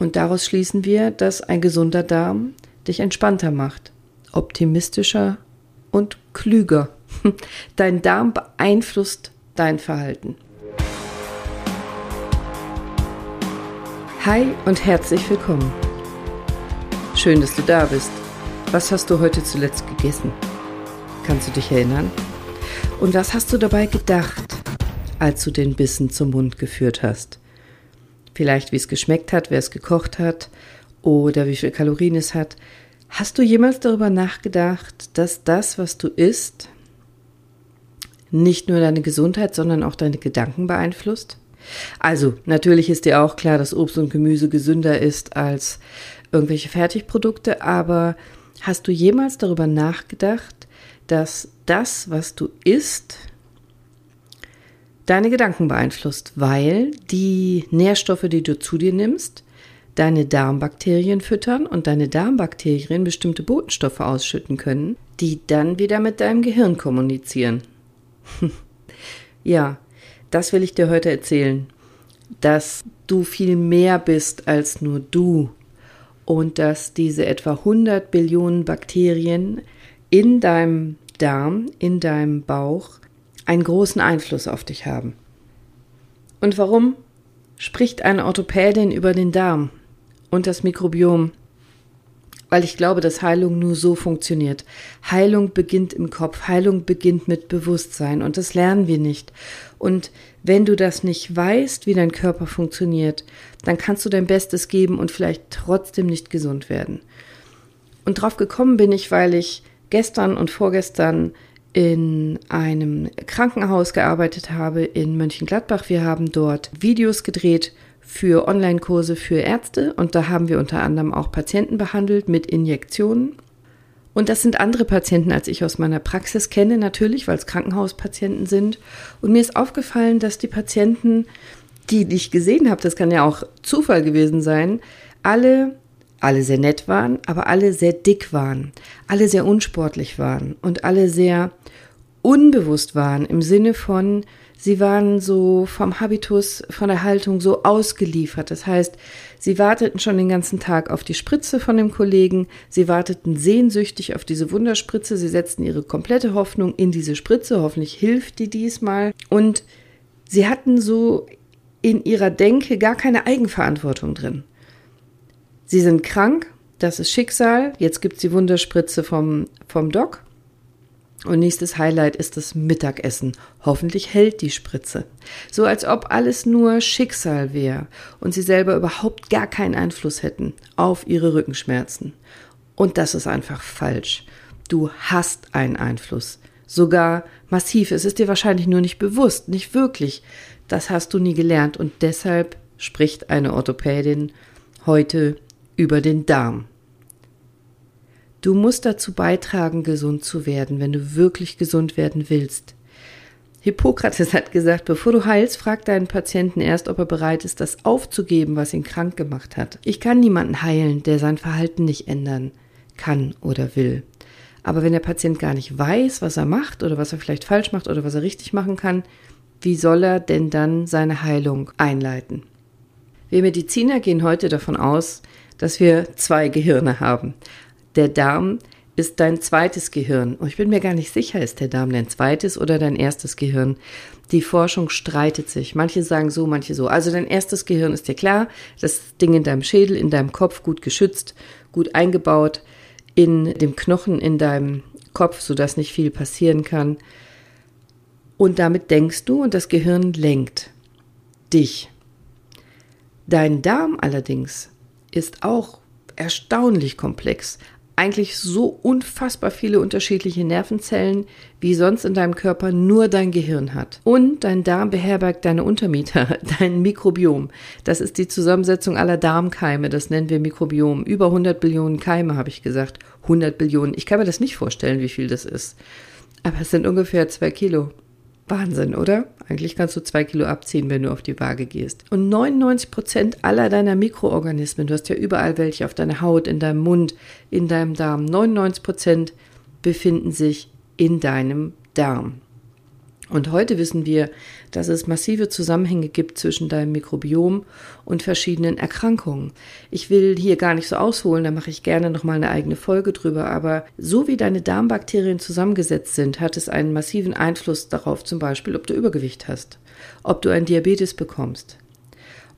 Und daraus schließen wir, dass ein gesunder Darm dich entspannter macht, optimistischer und klüger. Dein Darm beeinflusst dein Verhalten. Hi und herzlich willkommen. Schön, dass du da bist. Was hast du heute zuletzt gegessen? Kannst du dich erinnern? Und was hast du dabei gedacht, als du den Bissen zum Mund geführt hast? Vielleicht, wie es geschmeckt hat, wer es gekocht hat oder wie viel Kalorien es hat. Hast du jemals darüber nachgedacht, dass das, was du isst, nicht nur deine Gesundheit, sondern auch deine Gedanken beeinflusst? Also, natürlich ist dir auch klar, dass Obst und Gemüse gesünder ist als irgendwelche Fertigprodukte, aber hast du jemals darüber nachgedacht, dass das, was du isst, deine Gedanken beeinflusst, weil die Nährstoffe, die du zu dir nimmst, deine Darmbakterien füttern und deine Darmbakterien bestimmte Botenstoffe ausschütten können, die dann wieder mit deinem Gehirn kommunizieren. ja, das will ich dir heute erzählen, dass du viel mehr bist als nur du und dass diese etwa 100 Billionen Bakterien in deinem Darm, in deinem Bauch einen großen Einfluss auf dich haben. Und warum spricht eine Orthopädin über den Darm und das Mikrobiom? Weil ich glaube, dass Heilung nur so funktioniert. Heilung beginnt im Kopf, Heilung beginnt mit Bewusstsein und das lernen wir nicht. Und wenn du das nicht weißt, wie dein Körper funktioniert, dann kannst du dein Bestes geben und vielleicht trotzdem nicht gesund werden. Und drauf gekommen bin ich, weil ich gestern und vorgestern in einem Krankenhaus gearbeitet habe in Mönchengladbach. Wir haben dort Videos gedreht für Online-Kurse für Ärzte und da haben wir unter anderem auch Patienten behandelt mit Injektionen. Und das sind andere Patienten, als ich aus meiner Praxis kenne, natürlich, weil es Krankenhauspatienten sind. Und mir ist aufgefallen, dass die Patienten, die ich gesehen habe, das kann ja auch Zufall gewesen sein, alle alle sehr nett waren, aber alle sehr dick waren, alle sehr unsportlich waren und alle sehr unbewusst waren im Sinne von, sie waren so vom Habitus, von der Haltung so ausgeliefert. Das heißt, sie warteten schon den ganzen Tag auf die Spritze von dem Kollegen, sie warteten sehnsüchtig auf diese Wunderspritze, sie setzten ihre komplette Hoffnung in diese Spritze, hoffentlich hilft die diesmal und sie hatten so in ihrer Denke gar keine Eigenverantwortung drin. Sie sind krank, das ist Schicksal. Jetzt gibt es die Wunderspritze vom, vom Doc. Und nächstes Highlight ist das Mittagessen. Hoffentlich hält die Spritze. So als ob alles nur Schicksal wäre und sie selber überhaupt gar keinen Einfluss hätten auf ihre Rückenschmerzen. Und das ist einfach falsch. Du hast einen Einfluss. Sogar massiv. Es ist dir wahrscheinlich nur nicht bewusst, nicht wirklich. Das hast du nie gelernt und deshalb spricht eine Orthopädin heute über den Darm. Du musst dazu beitragen, gesund zu werden, wenn du wirklich gesund werden willst. Hippokrates hat gesagt, bevor du heilst, frag deinen Patienten erst, ob er bereit ist, das aufzugeben, was ihn krank gemacht hat. Ich kann niemanden heilen, der sein Verhalten nicht ändern kann oder will. Aber wenn der Patient gar nicht weiß, was er macht oder was er vielleicht falsch macht oder was er richtig machen kann, wie soll er denn dann seine Heilung einleiten? Wir Mediziner gehen heute davon aus, dass wir zwei Gehirne haben. Der Darm ist dein zweites Gehirn. Und ich bin mir gar nicht sicher, ist der Darm dein zweites oder dein erstes Gehirn. Die Forschung streitet sich. Manche sagen so, manche so. Also dein erstes Gehirn ist dir klar, das Ding in deinem Schädel, in deinem Kopf gut geschützt, gut eingebaut, in dem Knochen in deinem Kopf, sodass nicht viel passieren kann. Und damit denkst du und das Gehirn lenkt dich. Dein Darm allerdings ist auch erstaunlich komplex. Eigentlich so unfassbar viele unterschiedliche Nervenzellen, wie sonst in deinem Körper nur dein Gehirn hat. Und dein Darm beherbergt deine Untermieter, dein Mikrobiom. Das ist die Zusammensetzung aller Darmkeime, das nennen wir Mikrobiom. Über 100 Billionen Keime, habe ich gesagt. 100 Billionen. Ich kann mir das nicht vorstellen, wie viel das ist. Aber es sind ungefähr zwei Kilo. Wahnsinn, oder? Eigentlich kannst du zwei Kilo abziehen, wenn du auf die Waage gehst. Und 99 Prozent aller deiner Mikroorganismen, du hast ja überall welche auf deiner Haut, in deinem Mund, in deinem Darm, 99 Prozent befinden sich in deinem Darm. Und heute wissen wir, dass es massive Zusammenhänge gibt zwischen deinem Mikrobiom und verschiedenen Erkrankungen. Ich will hier gar nicht so ausholen, da mache ich gerne noch mal eine eigene Folge drüber, aber so wie deine Darmbakterien zusammengesetzt sind, hat es einen massiven Einfluss darauf, zum Beispiel, ob du Übergewicht hast, ob du ein Diabetes bekommst,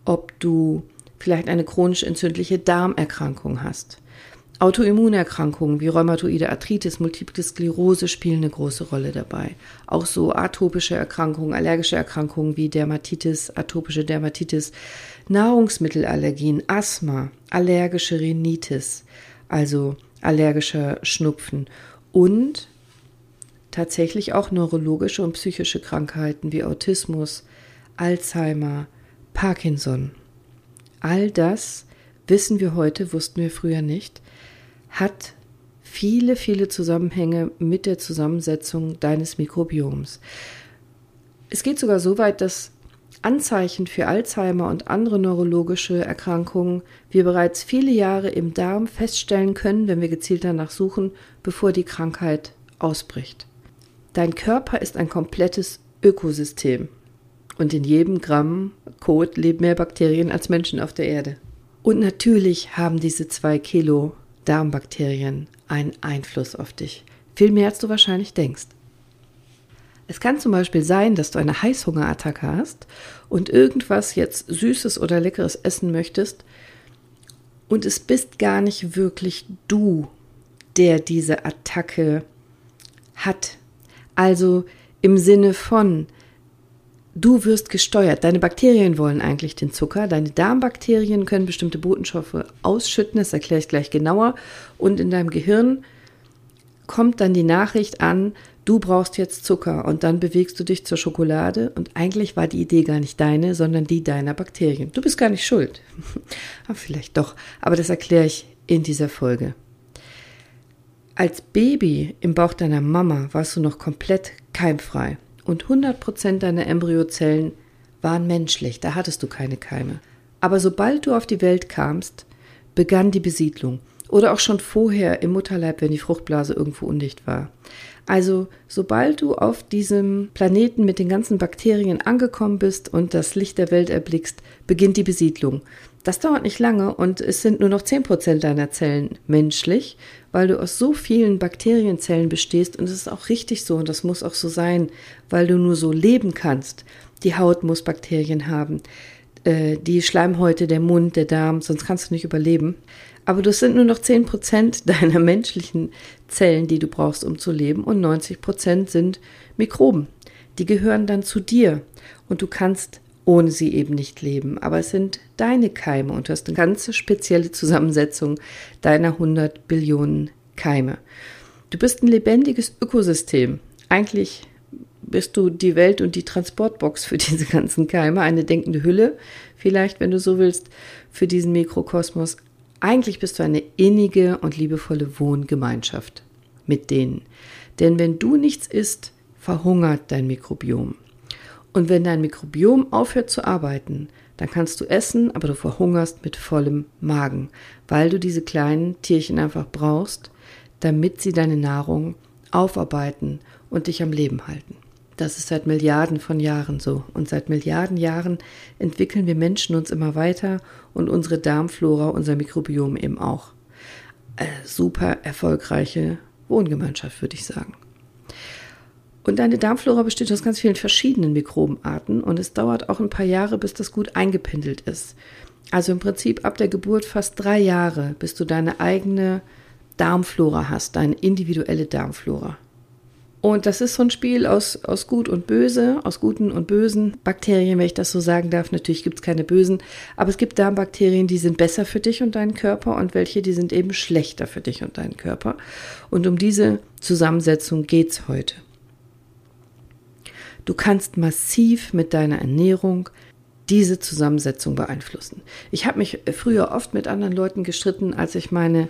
ob du vielleicht eine chronisch entzündliche Darmerkrankung hast. Autoimmunerkrankungen wie rheumatoide Arthritis, Multiple Sklerose spielen eine große Rolle dabei. Auch so atopische Erkrankungen, allergische Erkrankungen wie Dermatitis, atopische Dermatitis, Nahrungsmittelallergien, Asthma, allergische Rhinitis, also allergischer Schnupfen und tatsächlich auch neurologische und psychische Krankheiten wie Autismus, Alzheimer, Parkinson. All das wissen wir heute, wussten wir früher nicht hat viele, viele Zusammenhänge mit der Zusammensetzung deines Mikrobioms. Es geht sogar so weit, dass Anzeichen für Alzheimer und andere neurologische Erkrankungen wir bereits viele Jahre im Darm feststellen können, wenn wir gezielt danach suchen, bevor die Krankheit ausbricht. Dein Körper ist ein komplettes Ökosystem und in jedem Gramm Kot leben mehr Bakterien als Menschen auf der Erde. Und natürlich haben diese zwei Kilo Darmbakterien einen Einfluss auf dich. Viel mehr als du wahrscheinlich denkst. Es kann zum Beispiel sein, dass du eine Heißhungerattacke hast und irgendwas jetzt Süßes oder Leckeres essen möchtest und es bist gar nicht wirklich du, der diese Attacke hat. Also im Sinne von, Du wirst gesteuert. Deine Bakterien wollen eigentlich den Zucker. Deine Darmbakterien können bestimmte Botenstoffe ausschütten. Das erkläre ich gleich genauer. Und in deinem Gehirn kommt dann die Nachricht an, du brauchst jetzt Zucker. Und dann bewegst du dich zur Schokolade. Und eigentlich war die Idee gar nicht deine, sondern die deiner Bakterien. Du bist gar nicht schuld. Aber vielleicht doch. Aber das erkläre ich in dieser Folge. Als Baby im Bauch deiner Mama warst du noch komplett keimfrei und 100% deiner Embryozellen waren menschlich, da hattest du keine Keime. Aber sobald du auf die Welt kamst, begann die Besiedlung. Oder auch schon vorher im Mutterleib, wenn die Fruchtblase irgendwo undicht war. Also, sobald du auf diesem Planeten mit den ganzen Bakterien angekommen bist und das Licht der Welt erblickst, beginnt die Besiedlung. Das dauert nicht lange und es sind nur noch 10% deiner Zellen menschlich, weil du aus so vielen Bakterienzellen bestehst und es ist auch richtig so und das muss auch so sein, weil du nur so leben kannst. Die Haut muss Bakterien haben, äh, die Schleimhäute, der Mund, der Darm, sonst kannst du nicht überleben. Aber das sind nur noch 10% deiner menschlichen Zellen, die du brauchst, um zu leben und 90% sind Mikroben. Die gehören dann zu dir und du kannst ohne sie eben nicht leben. Aber es sind deine Keime und du hast eine ganz spezielle Zusammensetzung deiner 100 Billionen Keime. Du bist ein lebendiges Ökosystem. Eigentlich bist du die Welt und die Transportbox für diese ganzen Keime, eine denkende Hülle, vielleicht, wenn du so willst, für diesen Mikrokosmos. Eigentlich bist du eine innige und liebevolle Wohngemeinschaft mit denen. Denn wenn du nichts isst, verhungert dein Mikrobiom. Und wenn dein Mikrobiom aufhört zu arbeiten, dann kannst du essen, aber du verhungerst mit vollem Magen, weil du diese kleinen Tierchen einfach brauchst, damit sie deine Nahrung aufarbeiten und dich am Leben halten. Das ist seit Milliarden von Jahren so. Und seit Milliarden Jahren entwickeln wir Menschen uns immer weiter und unsere Darmflora, unser Mikrobiom eben auch. Äh, super erfolgreiche Wohngemeinschaft, würde ich sagen. Und deine Darmflora besteht aus ganz vielen verschiedenen Mikrobenarten und es dauert auch ein paar Jahre, bis das gut eingependelt ist. Also im Prinzip ab der Geburt fast drei Jahre, bis du deine eigene Darmflora hast, deine individuelle Darmflora. Und das ist so ein Spiel aus, aus Gut und Böse, aus guten und bösen Bakterien, wenn ich das so sagen darf. Natürlich gibt es keine bösen, aber es gibt Darmbakterien, die sind besser für dich und deinen Körper und welche, die sind eben schlechter für dich und deinen Körper. Und um diese Zusammensetzung geht es heute. Du kannst massiv mit deiner Ernährung diese Zusammensetzung beeinflussen. Ich habe mich früher oft mit anderen Leuten gestritten, als ich meine,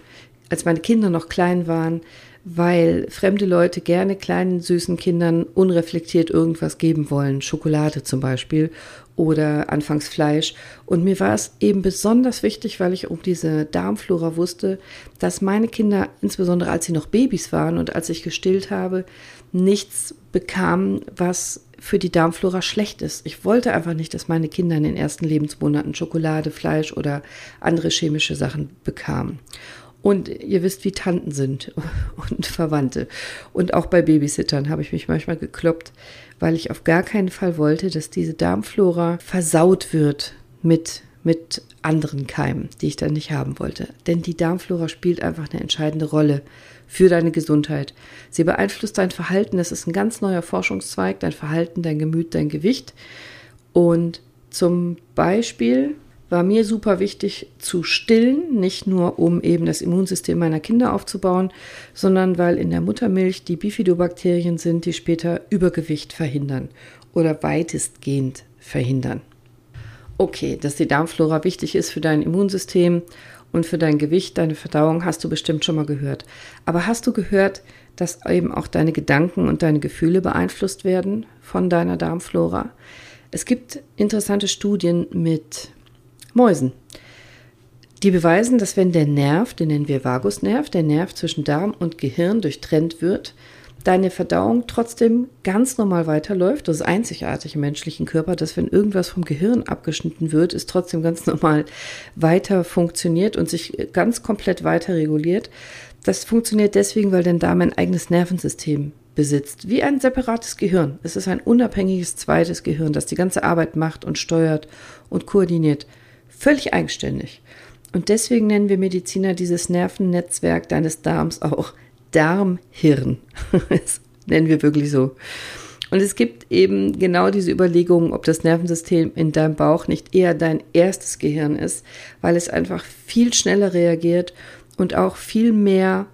als meine Kinder noch klein waren, weil fremde Leute gerne kleinen süßen Kindern unreflektiert irgendwas geben wollen, Schokolade zum Beispiel, oder anfangs Fleisch. Und mir war es eben besonders wichtig, weil ich um diese Darmflora wusste, dass meine Kinder, insbesondere als sie noch Babys waren und als ich gestillt habe, nichts bekamen, was für die Darmflora schlecht ist. Ich wollte einfach nicht, dass meine Kinder in den ersten Lebensmonaten Schokolade, Fleisch oder andere chemische Sachen bekamen. Und ihr wisst, wie Tanten sind und Verwandte. Und auch bei Babysittern habe ich mich manchmal gekloppt, weil ich auf gar keinen Fall wollte, dass diese Darmflora versaut wird mit, mit anderen Keimen, die ich dann nicht haben wollte. Denn die Darmflora spielt einfach eine entscheidende Rolle für deine Gesundheit. Sie beeinflusst dein Verhalten. Das ist ein ganz neuer Forschungszweig. Dein Verhalten, dein Gemüt, dein Gewicht. Und zum Beispiel war mir super wichtig zu stillen, nicht nur um eben das Immunsystem meiner Kinder aufzubauen, sondern weil in der Muttermilch die Bifidobakterien sind, die später Übergewicht verhindern oder weitestgehend verhindern. Okay, dass die Darmflora wichtig ist für dein Immunsystem und für dein Gewicht, deine Verdauung, hast du bestimmt schon mal gehört. Aber hast du gehört, dass eben auch deine Gedanken und deine Gefühle beeinflusst werden von deiner Darmflora? Es gibt interessante Studien mit Mäusen. Die beweisen, dass wenn der Nerv, den nennen wir Vagusnerv, der Nerv zwischen Darm und Gehirn durchtrennt wird, deine Verdauung trotzdem ganz normal weiterläuft. Das ist einzigartig im menschlichen Körper, dass wenn irgendwas vom Gehirn abgeschnitten wird, es trotzdem ganz normal weiter funktioniert und sich ganz komplett weiter reguliert. Das funktioniert deswegen, weil dein Darm ein eigenes Nervensystem besitzt, wie ein separates Gehirn. Es ist ein unabhängiges zweites Gehirn, das die ganze Arbeit macht und steuert und koordiniert. Völlig eigenständig. Und deswegen nennen wir Mediziner dieses Nervennetzwerk deines Darms auch Darmhirn. das nennen wir wirklich so. Und es gibt eben genau diese Überlegungen, ob das Nervensystem in deinem Bauch nicht eher dein erstes Gehirn ist, weil es einfach viel schneller reagiert und auch viel mehr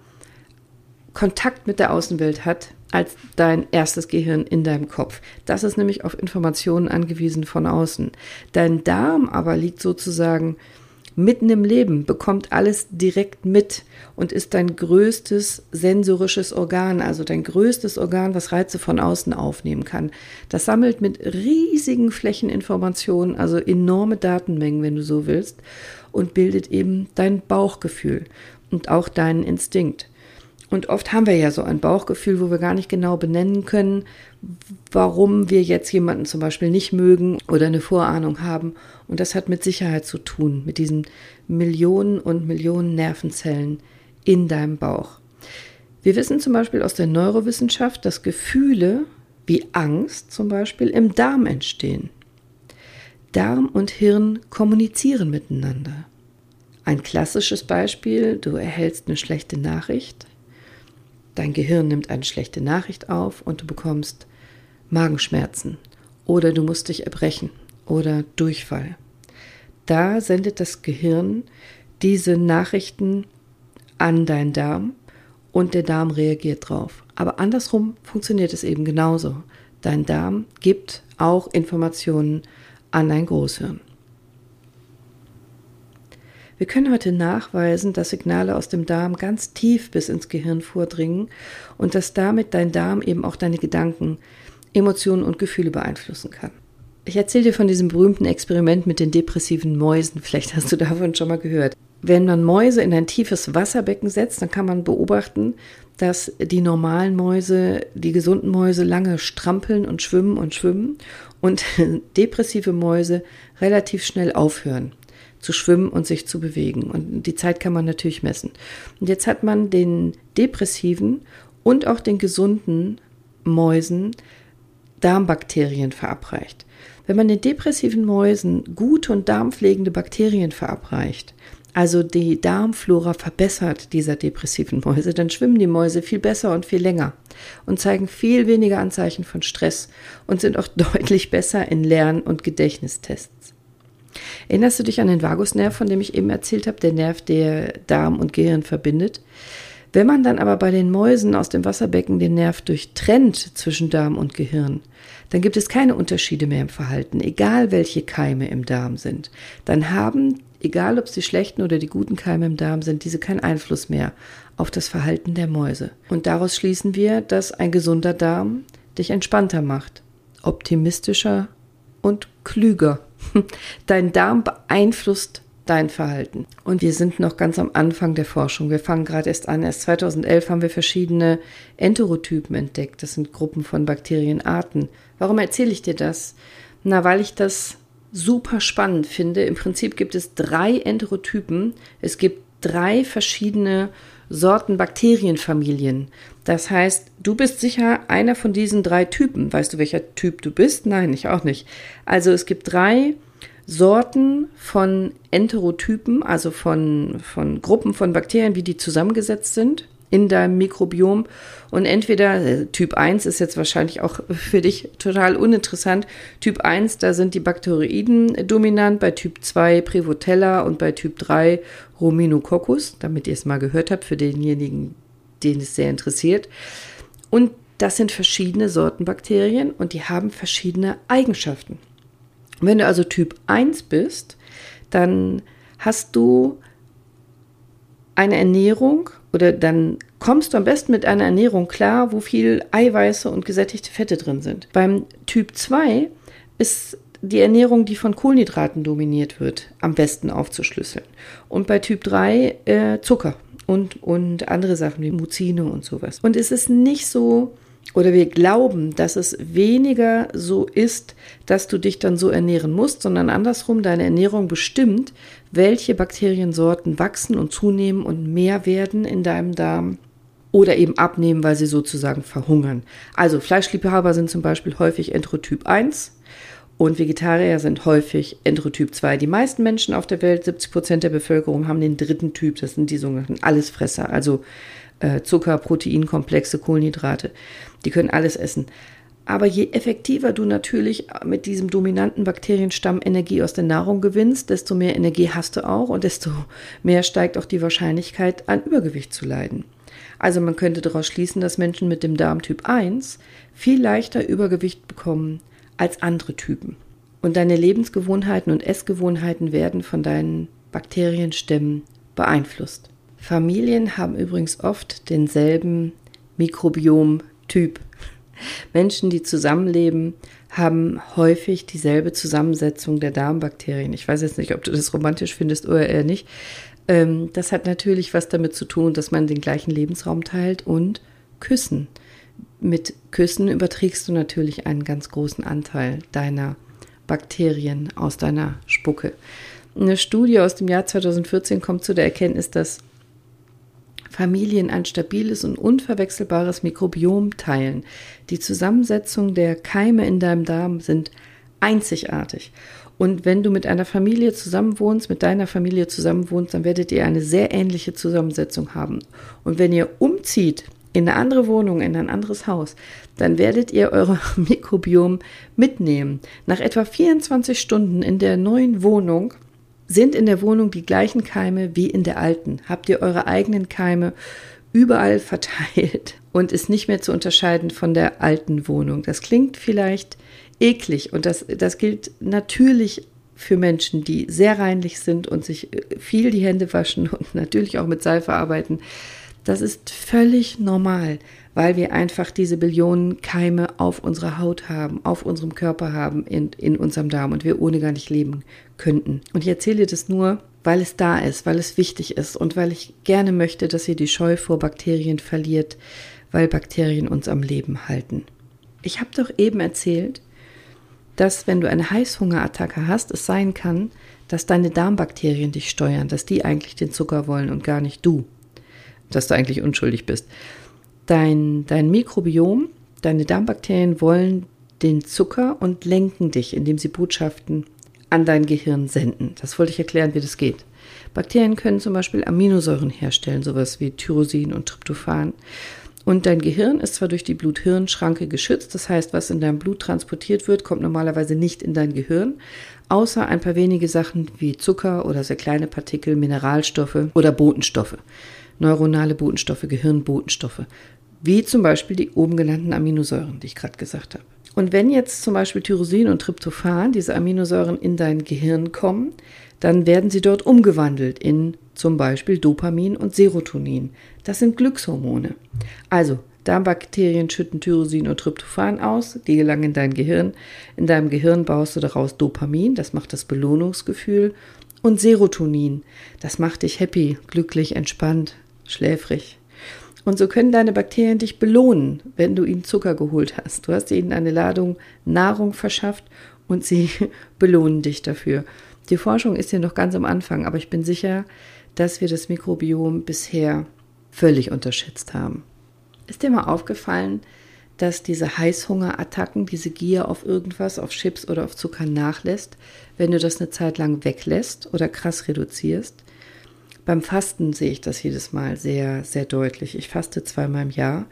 Kontakt mit der Außenwelt hat als dein erstes Gehirn in deinem Kopf. Das ist nämlich auf Informationen angewiesen von außen. Dein Darm aber liegt sozusagen mitten im Leben, bekommt alles direkt mit und ist dein größtes sensorisches Organ, also dein größtes Organ, was Reize von außen aufnehmen kann. Das sammelt mit riesigen Flächen Informationen, also enorme Datenmengen, wenn du so willst, und bildet eben dein Bauchgefühl und auch deinen Instinkt. Und oft haben wir ja so ein Bauchgefühl, wo wir gar nicht genau benennen können, warum wir jetzt jemanden zum Beispiel nicht mögen oder eine Vorahnung haben. Und das hat mit Sicherheit zu tun, mit diesen Millionen und Millionen Nervenzellen in deinem Bauch. Wir wissen zum Beispiel aus der Neurowissenschaft, dass Gefühle wie Angst zum Beispiel im Darm entstehen. Darm und Hirn kommunizieren miteinander. Ein klassisches Beispiel, du erhältst eine schlechte Nachricht Dein Gehirn nimmt eine schlechte Nachricht auf und du bekommst Magenschmerzen oder du musst dich erbrechen oder Durchfall. Da sendet das Gehirn diese Nachrichten an deinen Darm und der Darm reagiert drauf. Aber andersrum funktioniert es eben genauso. Dein Darm gibt auch Informationen an dein Großhirn. Wir können heute nachweisen, dass Signale aus dem Darm ganz tief bis ins Gehirn vordringen und dass damit dein Darm eben auch deine Gedanken, Emotionen und Gefühle beeinflussen kann. Ich erzähle dir von diesem berühmten Experiment mit den depressiven Mäusen. Vielleicht hast du davon schon mal gehört. Wenn man Mäuse in ein tiefes Wasserbecken setzt, dann kann man beobachten, dass die normalen Mäuse, die gesunden Mäuse lange strampeln und schwimmen und schwimmen und depressive Mäuse relativ schnell aufhören zu schwimmen und sich zu bewegen. Und die Zeit kann man natürlich messen. Und jetzt hat man den depressiven und auch den gesunden Mäusen Darmbakterien verabreicht. Wenn man den depressiven Mäusen gute und darmpflegende Bakterien verabreicht, also die Darmflora verbessert dieser depressiven Mäuse, dann schwimmen die Mäuse viel besser und viel länger und zeigen viel weniger Anzeichen von Stress und sind auch deutlich besser in Lern- und Gedächtnistests. Erinnerst du dich an den Vagusnerv, von dem ich eben erzählt habe, der Nerv, der Darm und Gehirn verbindet? Wenn man dann aber bei den Mäusen aus dem Wasserbecken den Nerv durchtrennt zwischen Darm und Gehirn, dann gibt es keine Unterschiede mehr im Verhalten, egal welche Keime im Darm sind. Dann haben, egal ob es die schlechten oder die guten Keime im Darm sind, diese keinen Einfluss mehr auf das Verhalten der Mäuse. Und daraus schließen wir, dass ein gesunder Darm dich entspannter macht, optimistischer und klüger. Dein Darm beeinflusst dein Verhalten. Und wir sind noch ganz am Anfang der Forschung. Wir fangen gerade erst an. Erst 2011 haben wir verschiedene Enterotypen entdeckt. Das sind Gruppen von Bakterienarten. Warum erzähle ich dir das? Na, weil ich das super spannend finde. Im Prinzip gibt es drei Enterotypen. Es gibt drei verschiedene Sorten Bakterienfamilien. Das heißt, du bist sicher einer von diesen drei Typen. Weißt du, welcher Typ du bist? Nein, ich auch nicht. Also es gibt drei Sorten von Enterotypen, also von, von Gruppen von Bakterien, wie die zusammengesetzt sind in deinem Mikrobiom. Und entweder äh, Typ 1 ist jetzt wahrscheinlich auch für dich total uninteressant. Typ 1, da sind die Bakteroiden dominant, bei Typ 2 Prevotella und bei Typ 3 Ruminococcus, damit ihr es mal gehört habt, für denjenigen, den es sehr interessiert. Und das sind verschiedene Sorten Bakterien und die haben verschiedene Eigenschaften. Wenn du also Typ 1 bist, dann hast du eine Ernährung oder dann kommst du am besten mit einer Ernährung klar, wo viel Eiweiße und gesättigte Fette drin sind. Beim Typ 2 ist die Ernährung, die von Kohlenhydraten dominiert wird, am besten aufzuschlüsseln. Und bei Typ 3 äh, Zucker und, und andere Sachen wie Muzine und sowas. Und es ist nicht so, oder wir glauben, dass es weniger so ist, dass du dich dann so ernähren musst, sondern andersrum, deine Ernährung bestimmt, welche Bakteriensorten wachsen und zunehmen und mehr werden in deinem Darm oder eben abnehmen, weil sie sozusagen verhungern. Also Fleischliebhaber sind zum Beispiel häufig Enterotyp 1 und Vegetarier sind häufig Enterotyp 2. Die meisten Menschen auf der Welt, 70 Prozent der Bevölkerung, haben den dritten Typ, das sind die sogenannten Allesfresser, also äh, Zucker, Proteinkomplexe, Kohlenhydrate. Die können alles essen. Aber je effektiver du natürlich mit diesem dominanten Bakterienstamm Energie aus der Nahrung gewinnst, desto mehr Energie hast du auch und desto mehr steigt auch die Wahrscheinlichkeit, an Übergewicht zu leiden. Also man könnte daraus schließen, dass Menschen mit dem Darmtyp 1 viel leichter Übergewicht bekommen als andere Typen. Und deine Lebensgewohnheiten und Essgewohnheiten werden von deinen Bakterienstämmen beeinflusst. Familien haben übrigens oft denselben Mikrobiom-Typ. Menschen, die zusammenleben, haben häufig dieselbe Zusammensetzung der Darmbakterien. Ich weiß jetzt nicht, ob du das romantisch findest oder eher nicht. Ähm, das hat natürlich was damit zu tun, dass man den gleichen Lebensraum teilt und Küssen. Mit Küssen überträgst du natürlich einen ganz großen Anteil deiner Bakterien aus deiner Spucke. Eine Studie aus dem Jahr 2014 kommt zu der Erkenntnis, dass Familien ein stabiles und unverwechselbares Mikrobiom teilen. Die Zusammensetzung der Keime in deinem Darm sind einzigartig. Und wenn du mit einer Familie zusammenwohnst, mit deiner Familie zusammenwohnst, dann werdet ihr eine sehr ähnliche Zusammensetzung haben. Und wenn ihr umzieht in eine andere Wohnung, in ein anderes Haus, dann werdet ihr eure Mikrobiom mitnehmen. Nach etwa 24 Stunden in der neuen Wohnung sind in der Wohnung die gleichen Keime wie in der alten? Habt ihr eure eigenen Keime überall verteilt und ist nicht mehr zu unterscheiden von der alten Wohnung? Das klingt vielleicht eklig und das, das gilt natürlich für Menschen, die sehr reinlich sind und sich äh, viel die Hände waschen und natürlich auch mit Seife arbeiten. Das ist völlig normal weil wir einfach diese Billionen Keime auf unserer Haut haben, auf unserem Körper haben, in, in unserem Darm und wir ohne gar nicht leben könnten. Und ich erzähle das nur, weil es da ist, weil es wichtig ist und weil ich gerne möchte, dass ihr die Scheu vor Bakterien verliert, weil Bakterien uns am Leben halten. Ich habe doch eben erzählt, dass wenn du eine Heißhungerattacke hast, es sein kann, dass deine Darmbakterien dich steuern, dass die eigentlich den Zucker wollen und gar nicht du, dass du eigentlich unschuldig bist. Dein, dein Mikrobiom, deine Darmbakterien wollen den Zucker und lenken dich, indem sie Botschaften an dein Gehirn senden. Das wollte ich erklären, wie das geht. Bakterien können zum Beispiel Aminosäuren herstellen, sowas wie Tyrosin und Tryptophan. Und dein Gehirn ist zwar durch die Blut-Hirn-Schranke geschützt, das heißt, was in deinem Blut transportiert wird, kommt normalerweise nicht in dein Gehirn, außer ein paar wenige Sachen wie Zucker oder sehr kleine Partikel, Mineralstoffe oder Botenstoffe. Neuronale Botenstoffe, Gehirnbotenstoffe wie zum Beispiel die oben genannten Aminosäuren, die ich gerade gesagt habe. Und wenn jetzt zum Beispiel Tyrosin und Tryptophan, diese Aminosäuren, in dein Gehirn kommen, dann werden sie dort umgewandelt in zum Beispiel Dopamin und Serotonin. Das sind Glückshormone. Also, Darmbakterien schütten Tyrosin und Tryptophan aus, die gelangen in dein Gehirn. In deinem Gehirn baust du daraus Dopamin, das macht das Belohnungsgefühl, und Serotonin, das macht dich happy, glücklich, entspannt, schläfrig. Und so können deine Bakterien dich belohnen, wenn du ihnen Zucker geholt hast. Du hast ihnen eine Ladung Nahrung verschafft und sie belohnen dich dafür. Die Forschung ist ja noch ganz am Anfang, aber ich bin sicher, dass wir das Mikrobiom bisher völlig unterschätzt haben. Ist dir mal aufgefallen, dass diese Heißhungerattacken, diese Gier auf irgendwas, auf Chips oder auf Zucker nachlässt, wenn du das eine Zeit lang weglässt oder krass reduzierst? Beim Fasten sehe ich das jedes Mal sehr, sehr deutlich. Ich faste zweimal im Jahr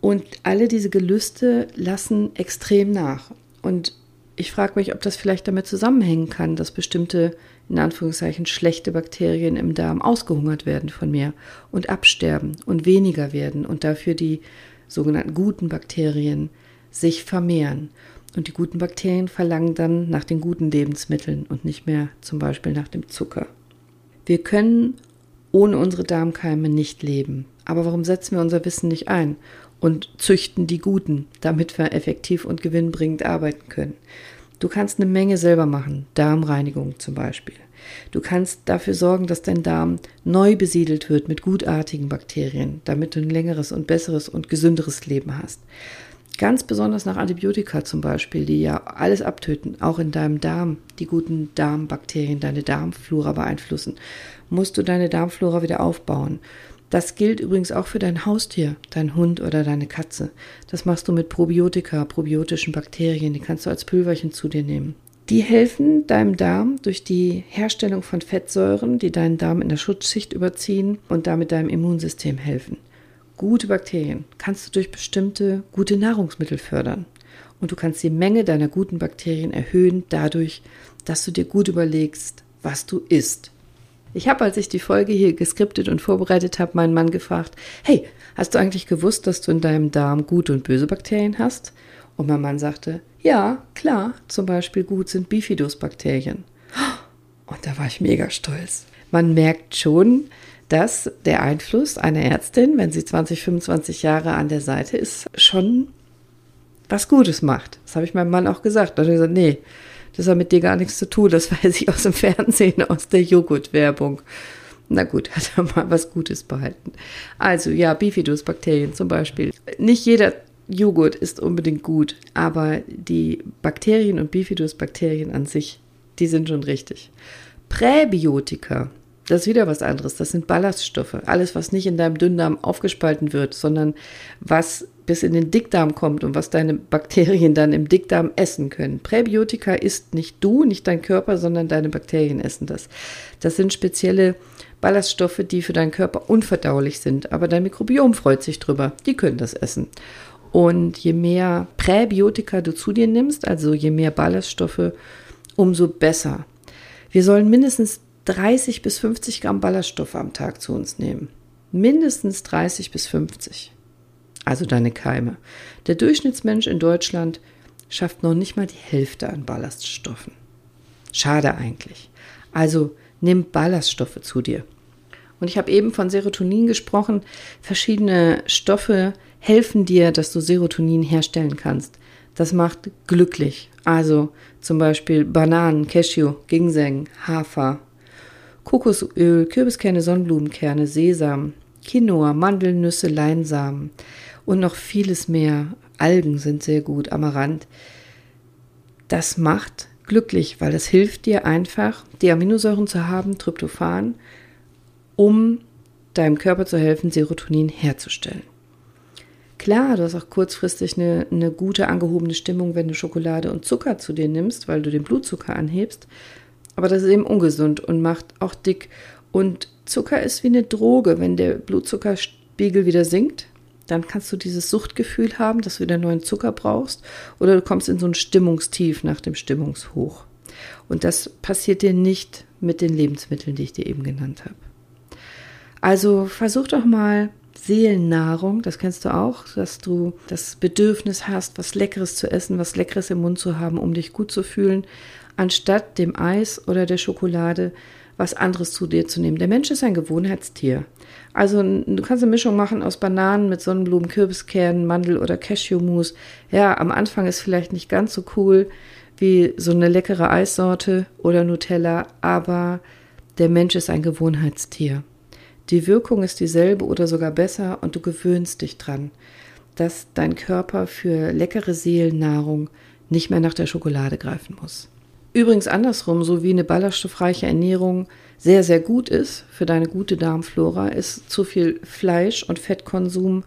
und alle diese Gelüste lassen extrem nach. Und ich frage mich, ob das vielleicht damit zusammenhängen kann, dass bestimmte, in Anführungszeichen, schlechte Bakterien im Darm ausgehungert werden von mir und absterben und weniger werden und dafür die sogenannten guten Bakterien sich vermehren. Und die guten Bakterien verlangen dann nach den guten Lebensmitteln und nicht mehr zum Beispiel nach dem Zucker. Wir können ohne unsere Darmkeime nicht leben. Aber warum setzen wir unser Wissen nicht ein und züchten die Guten, damit wir effektiv und gewinnbringend arbeiten können. Du kannst eine Menge selber machen, Darmreinigung zum Beispiel. Du kannst dafür sorgen, dass dein Darm neu besiedelt wird mit gutartigen Bakterien, damit du ein längeres und besseres und gesünderes Leben hast. Ganz besonders nach Antibiotika zum Beispiel, die ja alles abtöten, auch in deinem Darm, die guten Darmbakterien, deine Darmflora beeinflussen, musst du deine Darmflora wieder aufbauen. Das gilt übrigens auch für dein Haustier, dein Hund oder deine Katze. Das machst du mit Probiotika, probiotischen Bakterien, die kannst du als Pülverchen zu dir nehmen. Die helfen deinem Darm durch die Herstellung von Fettsäuren, die deinen Darm in der Schutzschicht überziehen und damit deinem Immunsystem helfen. Gute Bakterien kannst du durch bestimmte gute Nahrungsmittel fördern. Und du kannst die Menge deiner guten Bakterien erhöhen dadurch, dass du dir gut überlegst, was du isst. Ich habe, als ich die Folge hier geskriptet und vorbereitet habe, meinen Mann gefragt, hey, hast du eigentlich gewusst, dass du in deinem Darm gute und böse Bakterien hast? Und mein Mann sagte, ja, klar, zum Beispiel gut sind Bifidus-Bakterien. Und da war ich mega stolz. Man merkt schon, dass der Einfluss einer Ärztin, wenn sie 20, 25 Jahre an der Seite ist, schon was Gutes macht. Das habe ich meinem Mann auch gesagt. Da hat er gesagt, nee, das hat mit dir gar nichts zu tun, das weiß ich aus dem Fernsehen, aus der Joghurt-Werbung. Na gut, hat er mal was Gutes behalten. Also ja, Bifidus-Bakterien zum Beispiel. Nicht jeder Joghurt ist unbedingt gut, aber die Bakterien und Bifidus-Bakterien an sich, die sind schon richtig. Präbiotika, das ist wieder was anderes. Das sind Ballaststoffe. Alles, was nicht in deinem Dünndarm aufgespalten wird, sondern was bis in den Dickdarm kommt und was deine Bakterien dann im Dickdarm essen können. Präbiotika ist nicht du, nicht dein Körper, sondern deine Bakterien essen das. Das sind spezielle Ballaststoffe, die für deinen Körper unverdaulich sind, aber dein Mikrobiom freut sich drüber. Die können das essen. Und je mehr Präbiotika du zu dir nimmst, also je mehr Ballaststoffe, umso besser. Wir sollen mindestens 30 bis 50 Gramm Ballaststoffe am Tag zu uns nehmen. Mindestens 30 bis 50 also deine Keime. Der Durchschnittsmensch in Deutschland schafft noch nicht mal die Hälfte an Ballaststoffen. Schade eigentlich. Also nimm Ballaststoffe zu dir. Und ich habe eben von Serotonin gesprochen. Verschiedene Stoffe helfen dir, dass du Serotonin herstellen kannst. Das macht glücklich. Also zum Beispiel Bananen, Cashew, Ginseng, Hafer, Kokosöl, Kürbiskerne, Sonnenblumenkerne, Sesam, Quinoa, Mandelnüsse, Leinsamen und noch vieles mehr. Algen sind sehr gut, Amaranth. Das macht glücklich, weil das hilft dir einfach, die Aminosäuren zu haben, Tryptophan, um deinem Körper zu helfen, Serotonin herzustellen. Klar, du hast auch kurzfristig eine, eine gute angehobene Stimmung, wenn du Schokolade und Zucker zu dir nimmst, weil du den Blutzucker anhebst. Aber das ist eben ungesund und macht auch dick. Und Zucker ist wie eine Droge. Wenn der Blutzuckerspiegel wieder sinkt, dann kannst du dieses Suchtgefühl haben, dass du wieder neuen Zucker brauchst, oder du kommst in so ein Stimmungstief nach dem Stimmungshoch. Und das passiert dir nicht mit den Lebensmitteln, die ich dir eben genannt habe. Also versuch doch mal Seelennahrung, das kennst du auch, dass du das Bedürfnis hast, was Leckeres zu essen, was Leckeres im Mund zu haben, um dich gut zu fühlen, anstatt dem Eis oder der Schokolade was anderes zu dir zu nehmen. Der Mensch ist ein Gewohnheitstier. Also du kannst eine Mischung machen aus Bananen mit Sonnenblumen, Kürbiskernen, Mandel oder Cashewmus. Ja, am Anfang ist vielleicht nicht ganz so cool wie so eine leckere Eissorte oder Nutella, aber der Mensch ist ein Gewohnheitstier. Die Wirkung ist dieselbe oder sogar besser und du gewöhnst dich dran, dass dein Körper für leckere Seelennahrung nicht mehr nach der Schokolade greifen muss. Übrigens andersrum, so wie eine ballaststoffreiche Ernährung sehr, sehr gut ist für deine gute Darmflora, ist zu viel Fleisch und Fettkonsum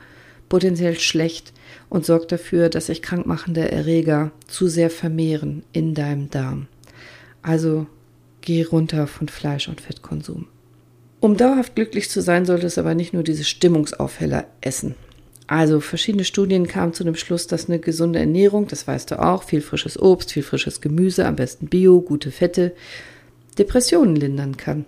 potenziell schlecht und sorgt dafür, dass sich krankmachende Erreger zu sehr vermehren in deinem Darm. Also geh runter von Fleisch und Fettkonsum. Um dauerhaft glücklich zu sein, sollte es aber nicht nur diese Stimmungsaufheller essen. Also verschiedene Studien kamen zu dem Schluss, dass eine gesunde Ernährung, das weißt du auch, viel frisches Obst, viel frisches Gemüse, am besten Bio, gute Fette, Depressionen lindern kann.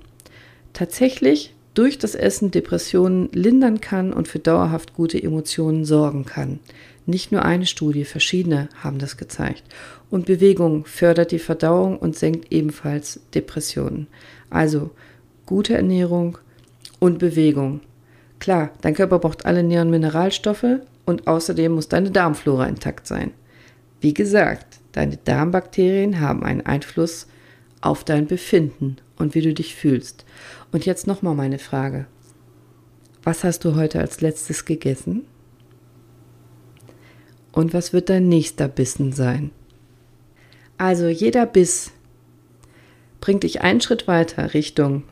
Tatsächlich durch das Essen Depressionen lindern kann und für dauerhaft gute Emotionen sorgen kann. Nicht nur eine Studie, verschiedene haben das gezeigt. Und Bewegung fördert die Verdauung und senkt ebenfalls Depressionen. Also gute Ernährung und Bewegung Klar, dein Körper braucht alle und Mineralstoffe und außerdem muss deine Darmflora intakt sein. Wie gesagt, deine Darmbakterien haben einen Einfluss auf dein Befinden und wie du dich fühlst. Und jetzt nochmal meine Frage. Was hast du heute als letztes gegessen? Und was wird dein nächster Bissen sein? Also jeder Biss bringt dich einen Schritt weiter Richtung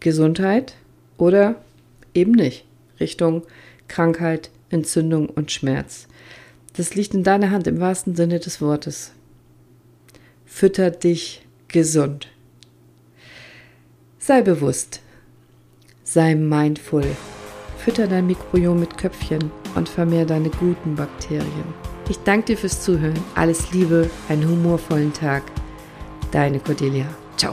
Gesundheit oder eben nicht. Richtung Krankheit, Entzündung und Schmerz. Das liegt in deiner Hand im wahrsten Sinne des Wortes. Fütter dich gesund. Sei bewusst. Sei mindful. Fütter dein Mikrobiom mit Köpfchen und vermehr deine guten Bakterien. Ich danke dir fürs Zuhören. Alles Liebe, einen humorvollen Tag. Deine Cordelia. Ciao.